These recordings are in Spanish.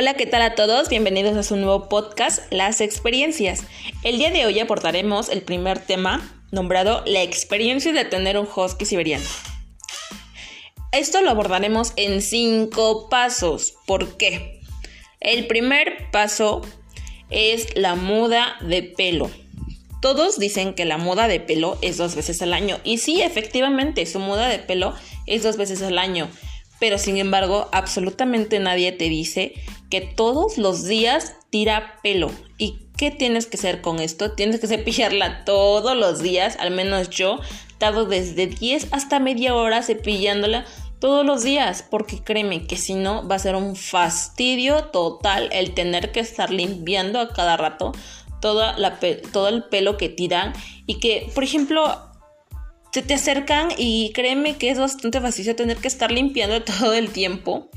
Hola, ¿qué tal a todos? Bienvenidos a su nuevo podcast, Las Experiencias. El día de hoy abordaremos el primer tema nombrado La experiencia de tener un husky siberiano. Esto lo abordaremos en cinco pasos. ¿Por qué? El primer paso es la muda de pelo. Todos dicen que la muda de pelo es dos veces al año. Y sí, efectivamente, su muda de pelo es dos veces al año. Pero sin embargo, absolutamente nadie te dice que todos los días tira pelo. ¿Y qué tienes que hacer con esto? Tienes que cepillarla todos los días, al menos yo tardo desde 10 hasta media hora cepillándola todos los días, porque créeme que si no va a ser un fastidio total el tener que estar limpiando a cada rato toda la todo el pelo que tiran y que, por ejemplo, se te acercan y créeme que es bastante fácil tener que estar limpiando todo el tiempo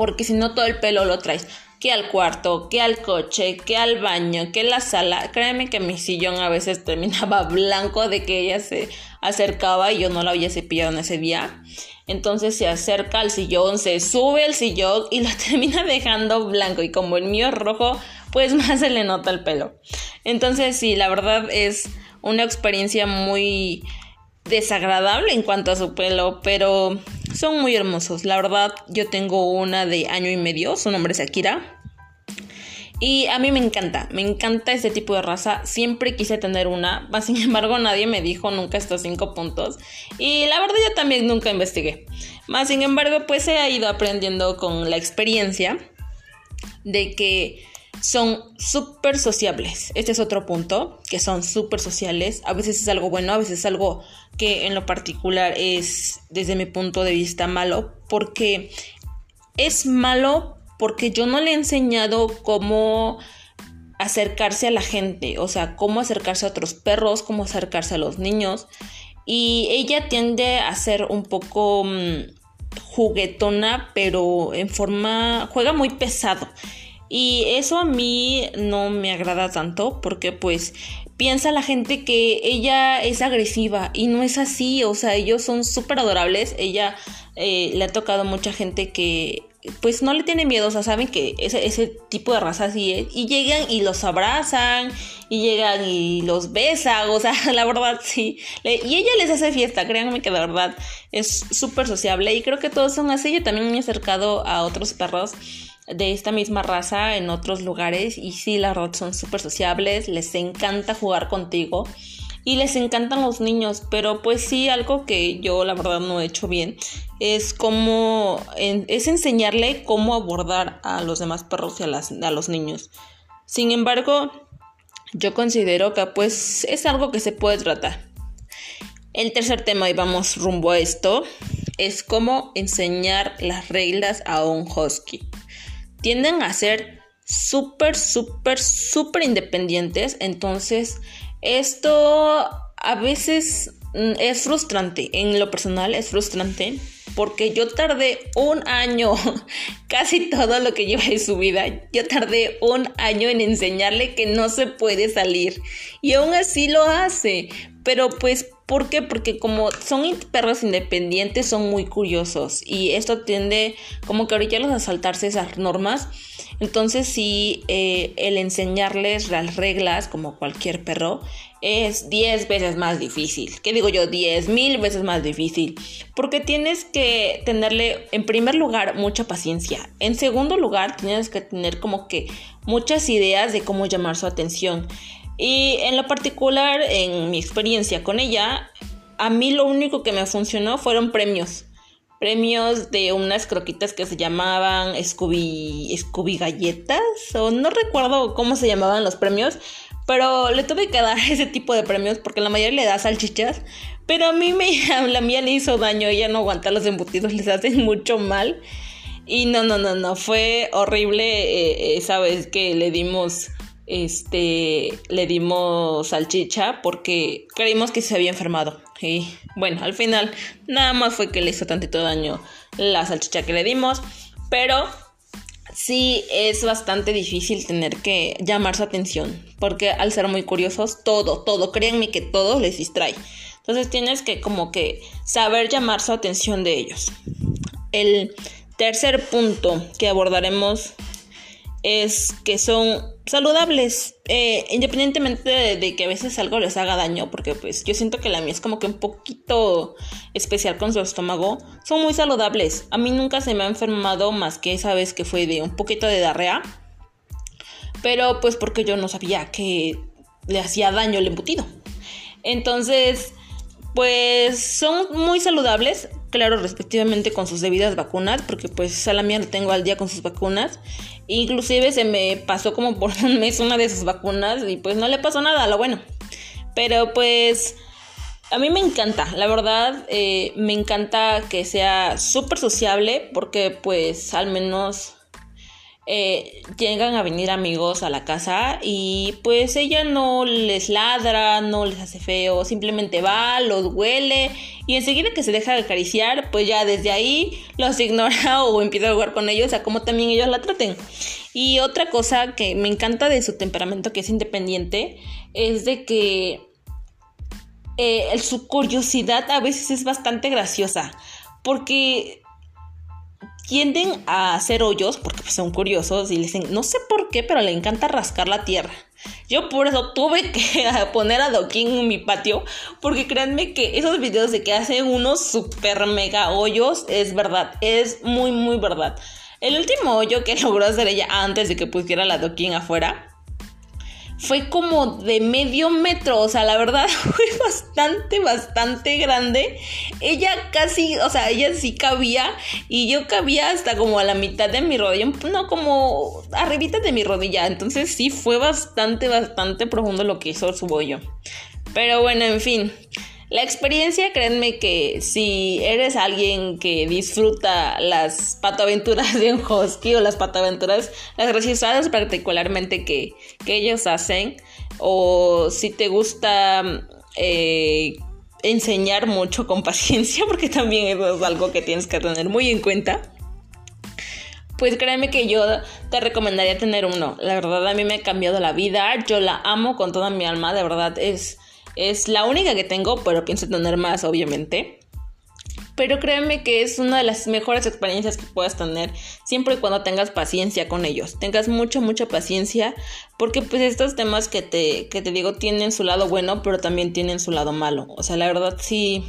porque si no todo el pelo lo traes que al cuarto, que al coche, que al baño, que la sala. Créeme que mi sillón a veces terminaba blanco de que ella se acercaba y yo no la había cepillado en ese día. Entonces se acerca al sillón, se sube al sillón y lo termina dejando blanco. Y como el mío es rojo, pues más se le nota el pelo. Entonces sí, la verdad es una experiencia muy desagradable en cuanto a su pelo, pero son muy hermosos. La verdad, yo tengo una de año y medio, su nombre es Akira. Y a mí me encanta, me encanta este tipo de raza. Siempre quise tener una, sin embargo nadie me dijo nunca estos cinco puntos. Y la verdad yo también nunca investigué. Más sin embargo pues he ido aprendiendo con la experiencia de que son súper sociables. Este es otro punto, que son súper sociales. A veces es algo bueno, a veces es algo que en lo particular es, desde mi punto de vista, malo, porque es malo porque yo no le he enseñado cómo acercarse a la gente, o sea, cómo acercarse a otros perros, cómo acercarse a los niños. Y ella tiende a ser un poco mm, juguetona, pero en forma, juega muy pesado. Y eso a mí no me agrada tanto porque pues piensa la gente que ella es agresiva y no es así, o sea, ellos son súper adorables, ella eh, le ha tocado mucha gente que pues no le tiene miedo, o sea, saben que ese, ese tipo de raza así es, y llegan y los abrazan, y llegan y los besan, o sea, la verdad sí, y ella les hace fiesta, créanme que de verdad es súper sociable, y creo que todos son así, yo también me he acercado a otros perros, de esta misma raza en otros lugares y sí, la verdad son súper sociables, les encanta jugar contigo y les encantan los niños, pero pues sí, algo que yo la verdad no he hecho bien es como, es enseñarle cómo abordar a los demás perros y a, las, a los niños. Sin embargo, yo considero que pues es algo que se puede tratar. El tercer tema, y vamos rumbo a esto, es cómo enseñar las reglas a un husky tienden a ser súper, súper, súper independientes. Entonces, esto a veces mm, es frustrante. En lo personal es frustrante porque yo tardé un año, casi todo lo que lleva en su vida, yo tardé un año en enseñarle que no se puede salir. Y aún así lo hace. Pero pues, ¿por qué? Porque como son perros independientes, son muy curiosos. Y esto tiende como que ahorita los a saltarse esas normas. Entonces sí, eh, el enseñarles las reglas, como cualquier perro, es 10 veces más difícil. ¿Qué digo yo? 10 mil veces más difícil. Porque tienes que tenerle, en primer lugar, mucha paciencia. En segundo lugar, tienes que tener como que muchas ideas de cómo llamar su atención. Y en lo particular, en mi experiencia con ella, a mí lo único que me funcionó fueron premios. Premios de unas croquitas que se llamaban Scooby, Scooby Galletas, o no recuerdo cómo se llamaban los premios, pero le tuve que dar ese tipo de premios porque la mayoría le da salchichas. Pero a mí me, la mía le hizo daño, ella no aguanta los embutidos, les hacen mucho mal. Y no, no, no, no, fue horrible eh, esa vez que le dimos este, le dimos salchicha porque creímos que se había enfermado. Y bueno, al final nada más fue que le hizo tantito daño la salchicha que le dimos. Pero sí es bastante difícil tener que llamar su atención. Porque al ser muy curiosos, todo, todo, créanme que todo les distrae. Entonces tienes que como que saber llamar su atención de ellos. El tercer punto que abordaremos es que son saludables, eh, independientemente de, que a veces algo les haga daño, porque pues yo siento que la mía es como que un poquito especial con su estómago, son muy saludables. A mí nunca se me ha enfermado más que esa vez que fue de un poquito de diarrea, pero pues porque yo no sabía que le hacía daño el embutido. Entonces, pues son muy saludables, claro, respectivamente con sus debidas vacunas, porque pues a la mía la tengo al día con sus vacunas. Inclusive se me pasó como por un mes una de sus vacunas y pues no le pasó nada, lo bueno. Pero pues a mí me encanta, la verdad, eh, me encanta que sea súper sociable porque pues al menos eh, llegan a venir amigos a la casa y pues ella no les ladra, no les hace feo, simplemente va, los huele y enseguida que se deja de acariciar, pues ya desde ahí los ignora o empieza a jugar con ellos, a cómo también ellos la traten. Y otra cosa que me encanta de su temperamento, que es independiente, es de que eh, su curiosidad a veces es bastante graciosa, porque tienden a hacer hoyos porque pues, son curiosos y les no sé por qué, pero le encanta rascar la tierra. Yo por eso tuve que poner a Doquín en mi patio, porque créanme que esos videos de que hace unos super mega hoyos es verdad, es muy muy verdad. El último hoyo que logró hacer ella antes de que pusiera la Doquín afuera fue como de medio metro, o sea, la verdad fue bastante, bastante grande. Ella casi, o sea, ella sí cabía y yo cabía hasta como a la mitad de mi rodilla, no como arribita de mi rodilla, entonces sí fue bastante, bastante profundo lo que hizo su bollo. Pero bueno, en fin. La experiencia, créanme que si eres alguien que disfruta las patoaventuras de un husky o las patoaventuras, las graciosas particularmente que, ellos hacen, o si te gusta eh, enseñar mucho con paciencia, porque también es algo que tienes que tener muy en cuenta. Pues créeme que yo te recomendaría tener uno. La verdad a mí me ha cambiado la vida. Yo la amo con toda mi alma. De verdad es es la única que tengo, pero pienso tener más, obviamente. Pero créeme que es una de las mejores experiencias que puedas tener siempre y cuando tengas paciencia con ellos. Tengas mucha, mucha paciencia porque pues estos temas que te, que te digo tienen su lado bueno, pero también tienen su lado malo. O sea, la verdad sí...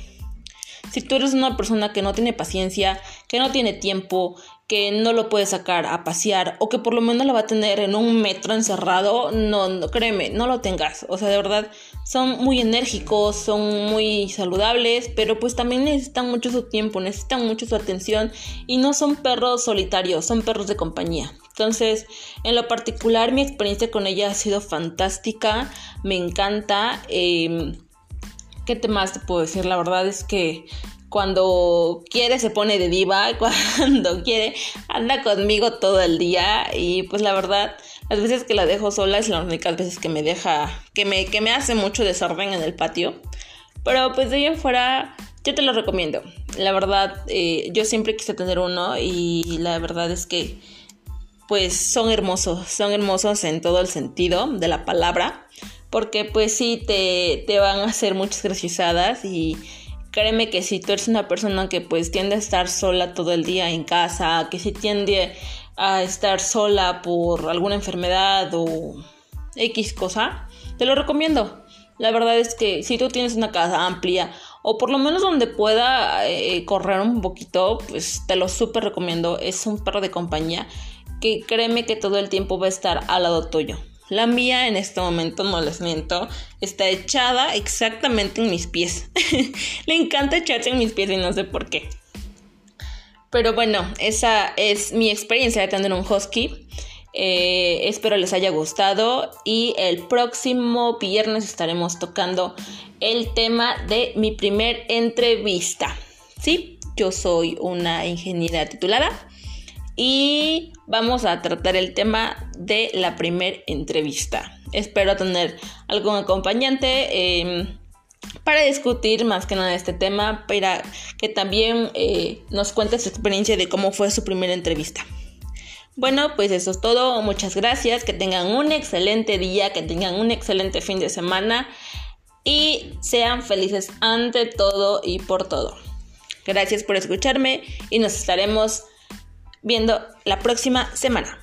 Si tú eres una persona que no tiene paciencia, que no tiene tiempo, que no lo puede sacar a pasear o que por lo menos lo va a tener en un metro encerrado, no, no créeme, no lo tengas. O sea, de verdad, son muy enérgicos, son muy saludables, pero pues también necesitan mucho su tiempo, necesitan mucho su atención y no son perros solitarios, son perros de compañía. Entonces, en lo particular, mi experiencia con ella ha sido fantástica, me encanta. Em, ¿Qué más te puedo decir? La verdad es que cuando quiere se pone de diva, cuando quiere anda conmigo todo el día y pues la verdad las veces que la dejo sola es las únicas veces que me deja, que me, que me hace mucho desorden en el patio. Pero pues de ahí en fuera, yo te lo recomiendo. La verdad, eh, yo siempre quise tener uno y la verdad es que pues son hermosos, son hermosos en todo el sentido de la palabra. Porque pues sí, te, te van a hacer muchas graciosadas y créeme que si tú eres una persona que pues tiende a estar sola todo el día en casa, que si tiende a estar sola por alguna enfermedad o X cosa, te lo recomiendo. La verdad es que si tú tienes una casa amplia o por lo menos donde pueda eh, correr un poquito, pues te lo súper recomiendo. Es un perro de compañía que créeme que todo el tiempo va a estar al lado tuyo. La mía en este momento, no les miento, está echada exactamente en mis pies. Le encanta echarse en mis pies y no sé por qué. Pero bueno, esa es mi experiencia de tener un husky. Eh, espero les haya gustado y el próximo viernes estaremos tocando el tema de mi primer entrevista. Sí, yo soy una ingeniera titulada y vamos a tratar el tema de la primer entrevista. Espero tener algún acompañante. Em, para discutir más que nada este tema, para que también eh, nos cuente su experiencia de cómo fue su primera entrevista. Bueno, pues eso es todo. Muchas gracias. Que tengan un excelente día, que tengan un excelente fin de semana y sean felices ante todo y por todo. Gracias por escucharme y nos estaremos viendo la próxima semana.